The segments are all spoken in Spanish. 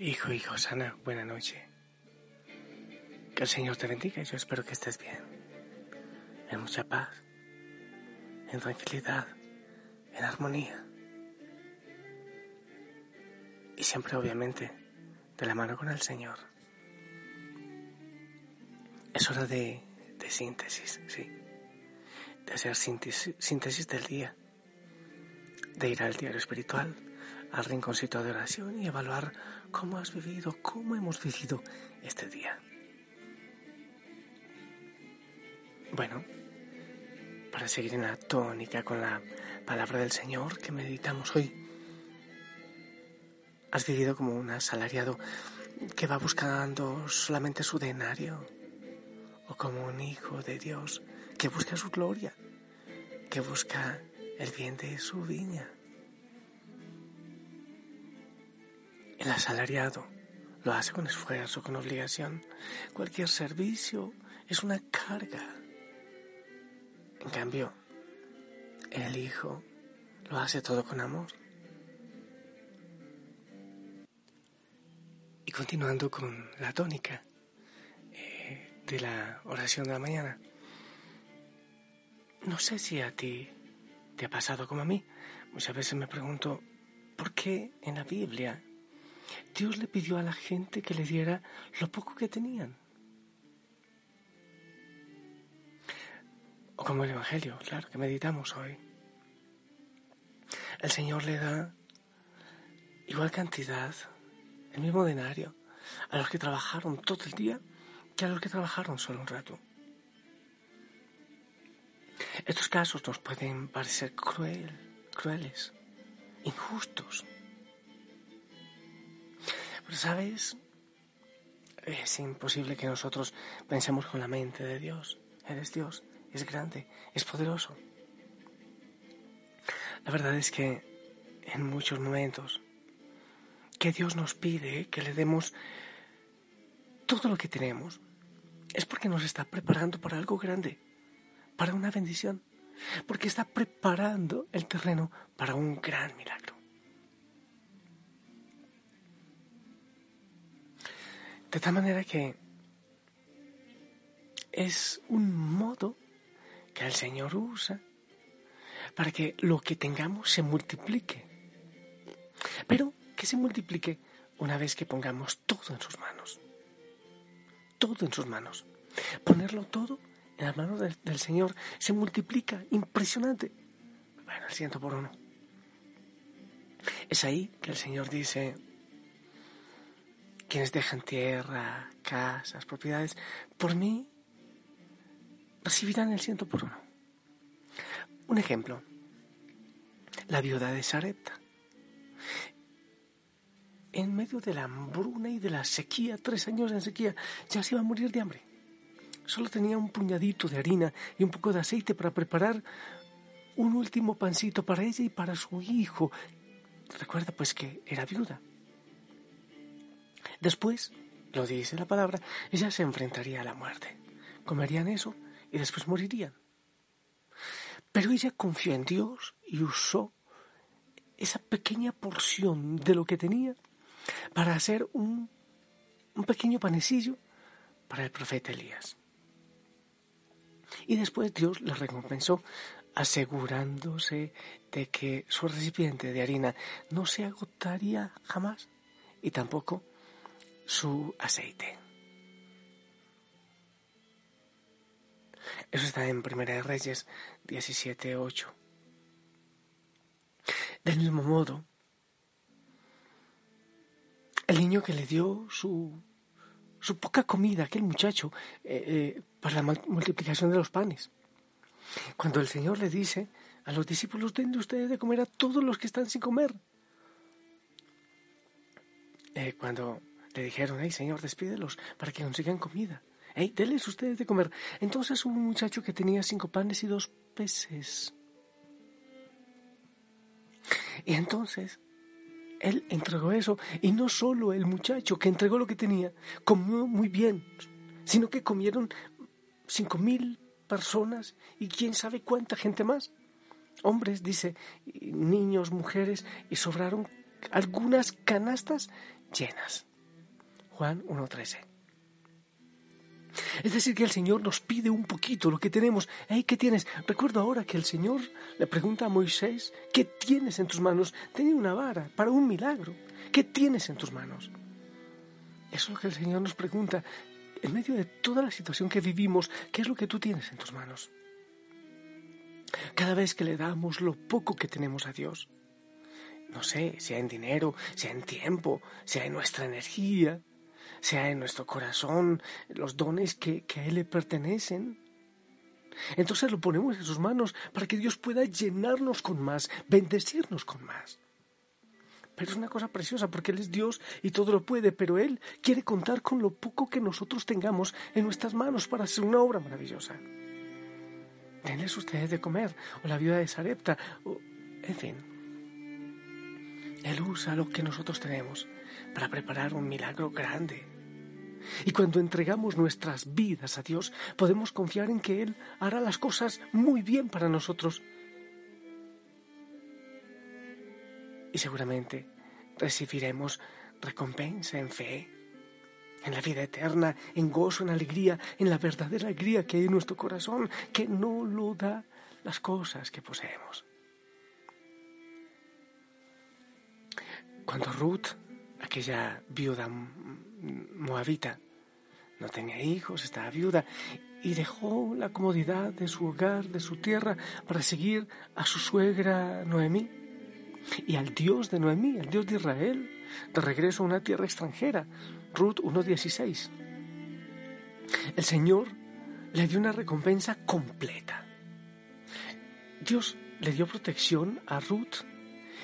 Hijo, hijo, sana, buena noche. Que el Señor te bendiga yo espero que estés bien. En mucha paz, en tranquilidad, en armonía. Y siempre, obviamente, de la mano con el Señor. Es hora de, de síntesis, sí. De hacer síntesis del día. De ir al diario espiritual, al rinconcito de oración y evaluar cómo has vivido, cómo hemos vivido este día. Bueno, para seguir en la tónica con la palabra del Señor que meditamos hoy, has vivido como un asalariado que va buscando solamente su denario, o como un hijo de Dios que busca su gloria, que busca el bien de su viña. El asalariado lo hace con esfuerzo, con obligación. Cualquier servicio es una carga. En cambio, el Hijo lo hace todo con amor. Y continuando con la tónica eh, de la oración de la mañana, no sé si a ti te ha pasado como a mí. Muchas veces me pregunto, ¿por qué en la Biblia Dios le pidió a la gente que le diera lo poco que tenían. O como el Evangelio, claro, que meditamos hoy. El Señor le da igual cantidad, el mismo denario, a los que trabajaron todo el día que a los que trabajaron solo un rato. Estos casos nos pueden parecer cruel, crueles, injustos. Pero sabes, es imposible que nosotros pensemos con la mente de Dios. Eres Dios, es grande, es poderoso. La verdad es que en muchos momentos que Dios nos pide que le demos todo lo que tenemos, es porque nos está preparando para algo grande, para una bendición, porque está preparando el terreno para un gran milagro. De tal manera que es un modo que el Señor usa para que lo que tengamos se multiplique. Pero que se multiplique una vez que pongamos todo en sus manos. Todo en sus manos. Ponerlo todo en las manos del, Señor se multiplica. Impresionante. Bueno, el ciento por uno. Es ahí que el Señor dice, quienes dejan tierra, casas, propiedades, por mí recibirán el ciento por uno. Un ejemplo, la viuda de Sarepta. En medio de la hambruna y de la sequía, tres años en sequía, ya se iba a morir de hambre. Solo tenía un puñadito de harina y un poco de aceite para preparar un último pancito para ella y para su hijo. Recuerda pues que era viuda. Después, lo dice la palabra, ella se enfrentaría a la muerte. Comerían eso y después morirían. Pero ella confió en Dios y usó esa pequeña porción de lo que tenía para hacer un, pequeño panecillo para el profeta Elías. Y después Dios le recompensó asegurándose de que su recipiente de harina no se agotaría jamás y tampoco su aceite. Eso está en Primera de Reyes 17.8. Del mismo modo, el niño que le dio su, su poca comida, aquel muchacho, eh, eh, para la multiplicación de los panes. Cuando el Señor le dice a los discípulos, denle ustedes de comer a todos los que están sin comer. Eh, cuando le dijeron, hey Señor, despídelos para que consigan comida. Hey, denles ustedes de comer. Entonces hubo un muchacho que tenía cinco panes y dos peces. Y entonces él entregó eso. Y no solo el muchacho que entregó lo que tenía, comió muy bien, sino que comieron cinco mil personas y quién sabe cuánta gente más. Hombres, dice, niños, mujeres, y sobraron algunas canastas llenas. Juan 1.13. Es decir, que el Señor nos pide un poquito lo que tenemos. ¿Eh? ¿Qué tienes? Recuerdo ahora que el Señor le pregunta a Moisés, ¿qué tienes en tus manos? Tenía una vara para un milagro. ¿Qué tienes en tus manos? Eso es lo que el Señor nos pregunta. En medio de toda la situación que vivimos, ¿qué es lo que tú tienes en tus manos? Cada vez que le damos lo poco que tenemos a Dios, no sé, sea en dinero, sea en tiempo, sea en nuestra energía, sea en nuestro corazón, los dones que, a Él le pertenecen. Entonces lo ponemos en sus manos para que Dios pueda llenarnos con más, bendecirnos con más. Pero es una cosa preciosa porque Él es Dios y todo lo puede, pero Él quiere contar con lo poco que nosotros tengamos en nuestras manos para hacer una obra maravillosa. Denles ustedes de comer, o la viuda de Sarepta, o, en fin. Él usa lo que nosotros tenemos para preparar un milagro grande. Y cuando entregamos nuestras vidas a Dios, podemos confiar en que Él hará las cosas muy bien para nosotros. Y seguramente recibiremos recompensa en fe, en la vida eterna, en gozo, en alegría, en la verdadera alegría que hay en nuestro corazón, que no lo da las cosas que poseemos. Cuando Ruth aquella viuda moabita. No tenía hijos, estaba viuda y dejó la comodidad de su hogar, de su tierra, para seguir a su suegra Noemí y al Dios de Noemí, al Dios de Israel, de regreso a una tierra extranjera. Ruth 1.16. El Señor le dio una recompensa completa. Dios le dio protección a Ruth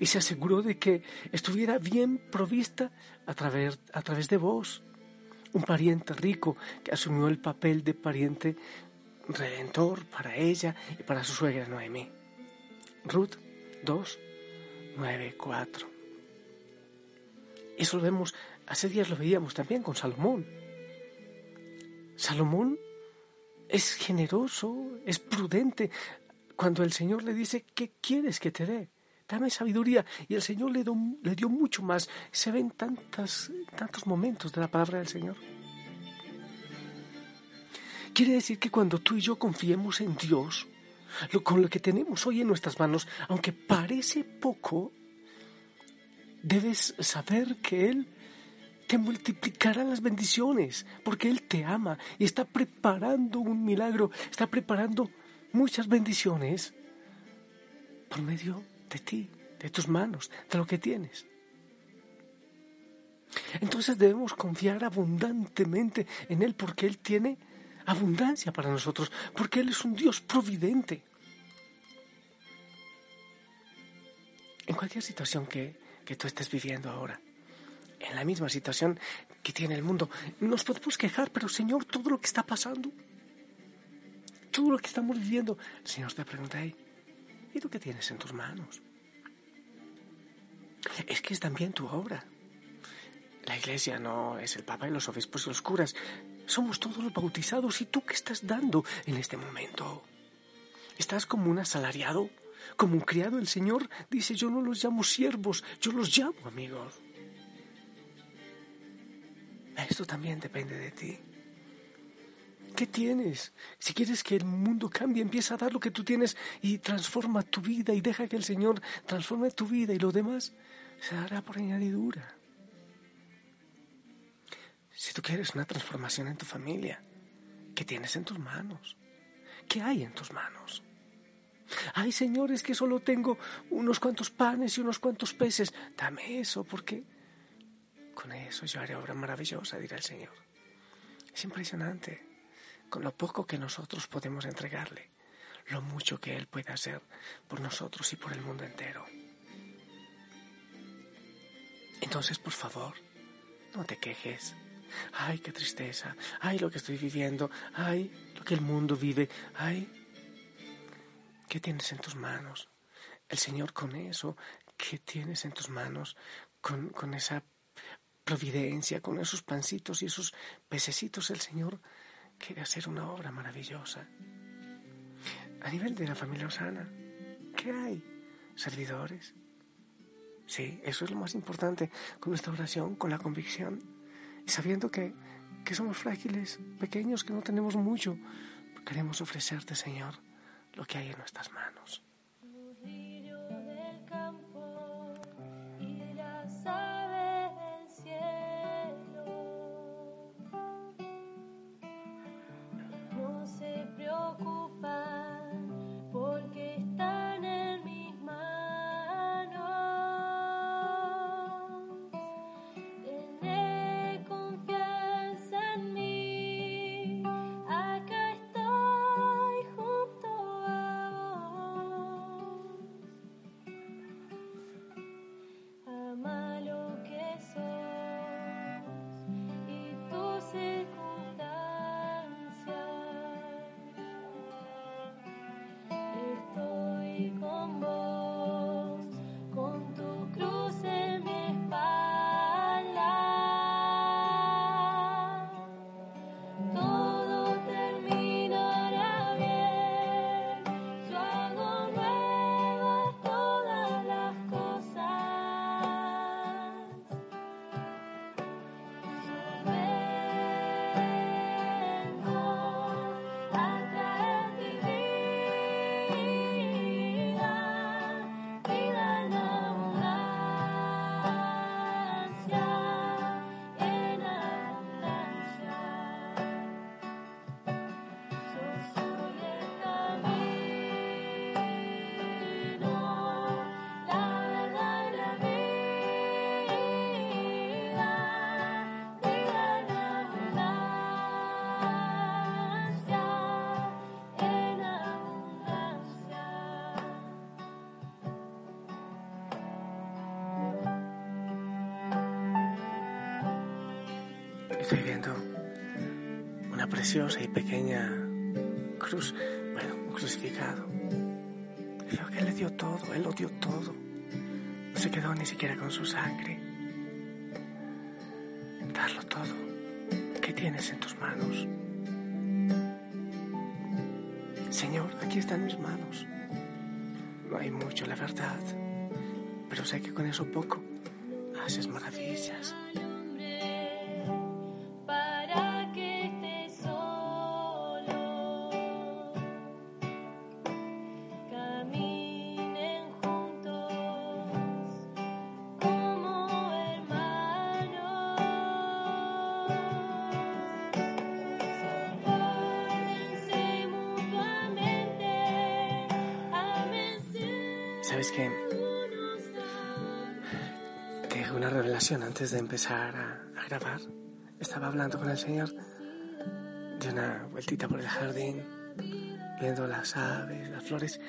y se aseguró de que estuviera bien provista a través, a través de vos, un pariente rico que asumió el papel de pariente redentor para ella y para su suegra Noemi. Ruth 2, 9, 4. Eso lo vemos, hace días lo veíamos también con Salomón. Salomón es generoso, es prudente. Cuando el Señor le dice, ¿qué quieres que te dé? Dame sabiduría. Y el Señor le, dio mucho más. Se ven tantas, tantos momentos de la palabra del Señor. Quiere decir que cuando tú y yo confiemos en Dios, con lo que tenemos hoy en nuestras manos, aunque parece poco, debes saber que Él te multiplicará las bendiciones, porque Él te ama y está preparando un milagro, está preparando muchas bendiciones por medio de ti, de tus manos, de lo que tienes. Entonces debemos confiar abundantemente en Él porque Él tiene abundancia para nosotros, porque Él es un Dios providente. En cualquier situación que, que tú estés viviendo ahora, en la misma situación que tiene el mundo, nos podemos quejar, pero Señor, todo lo que está pasando, todo lo que estamos viviendo, el Señor te pregunta, ¿Y tú qué tienes en tus manos? Es que es también tu obra. La iglesia no es el papa y los obispos y los curas. Somos todos los bautizados. ¿Y tú qué estás dando en este momento? ¿Estás como un asalariado? ¿Como un criado? El Señor dice, yo no los llamo siervos, yo los llamo amigos. Esto también depende de ti. ¿Qué tienes? Si quieres que el mundo cambie, empieza a dar lo que tú tienes y transforma tu vida y deja que el Señor transforme tu vida y lo demás se hará por añadidura. Si tú quieres una transformación en tu familia, ¿qué tienes en tus manos? ¿Qué hay en tus manos? Ay, señores, que solo tengo unos cuantos panes y unos cuantos peces. Dame eso, porque con eso yo haré obra maravillosa, dirá el Señor. Es impresionante con lo poco que nosotros podemos entregarle, lo mucho que Él puede hacer por nosotros y por el mundo entero. Entonces, por favor, no te quejes. Ay, qué tristeza. Ay, lo que estoy viviendo. Ay, lo que el mundo vive. Ay, ¿qué tienes en tus manos? El Señor con eso, ¿qué tienes en tus manos? Con, con esa providencia, con esos pancitos y esos pececitos, el Señor quiere hacer una obra maravillosa. A nivel de la familia Osana, ¿qué hay? Servidores. Sí, eso es lo más importante con nuestra oración, con la convicción. Y sabiendo que, que somos frágiles, pequeños, que no tenemos mucho, queremos ofrecerte, Señor, lo que hay en nuestras manos. Estoy viendo una preciosa y pequeña cruz, bueno, un crucificado. Creo que Él le dio todo, Él lo dio todo. No se quedó ni siquiera con su sangre. Darlo todo. ¿Qué tienes en tus manos? Señor, aquí están mis manos. No hay mucho, la verdad. Pero sé que con eso poco haces maravillas. ¿Sabes qué? Que una revelación antes de empezar a, grabar. Estaba hablando con el Señor de una vueltita por el jardín, viendo las aves, las flores.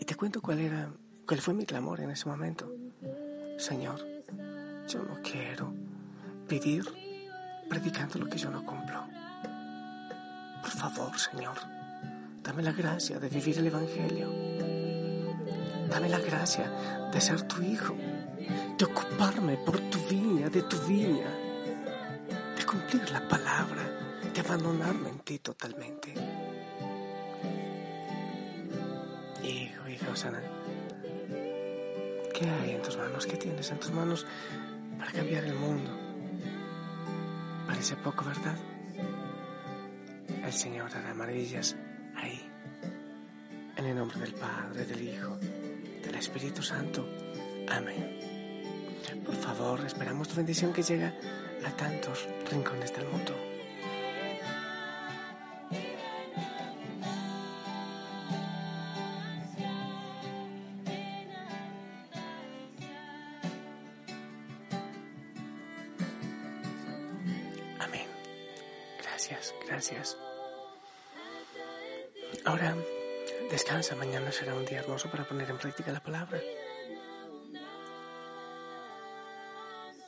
Y te cuento cuál era, cuál fue mi clamor en ese momento. Señor, yo no quiero pedir predicando lo que yo no cumplo. Por favor, Señor, dame la gracia de vivir el Evangelio Dame la gracia de ser tu hijo, de ocuparme por tu viña, de tu viña, de cumplir la palabra, de abandonarme en ti totalmente. Hijo, hija Osana, ¿qué hay en tus manos? ¿Qué tienes en tus manos para cambiar el mundo? Parece poco, ¿verdad? El Señor hará maravillas ahí. En el nombre del Padre, del Hijo del Espíritu Santo. Amén. Por favor, esperamos tu bendición que llega a tantos rincones del mundo. Amén. Gracias, gracias. Ahora Descansa, mañana será un día hermoso para poner en práctica la palabra.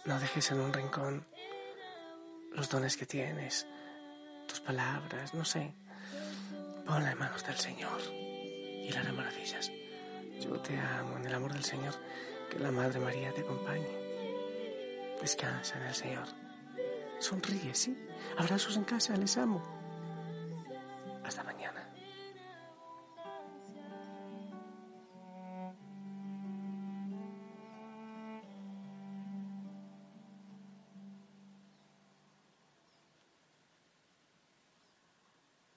No dejes en un rincón los dones que tienes, tus palabras, no sé. Ponla en manos del Señor y hará maravillas. Yo te amo en el amor del Señor, que la Madre María te acompañe. Descansa en el Señor. Sonríe, sí. Abrazos en casa, les amo.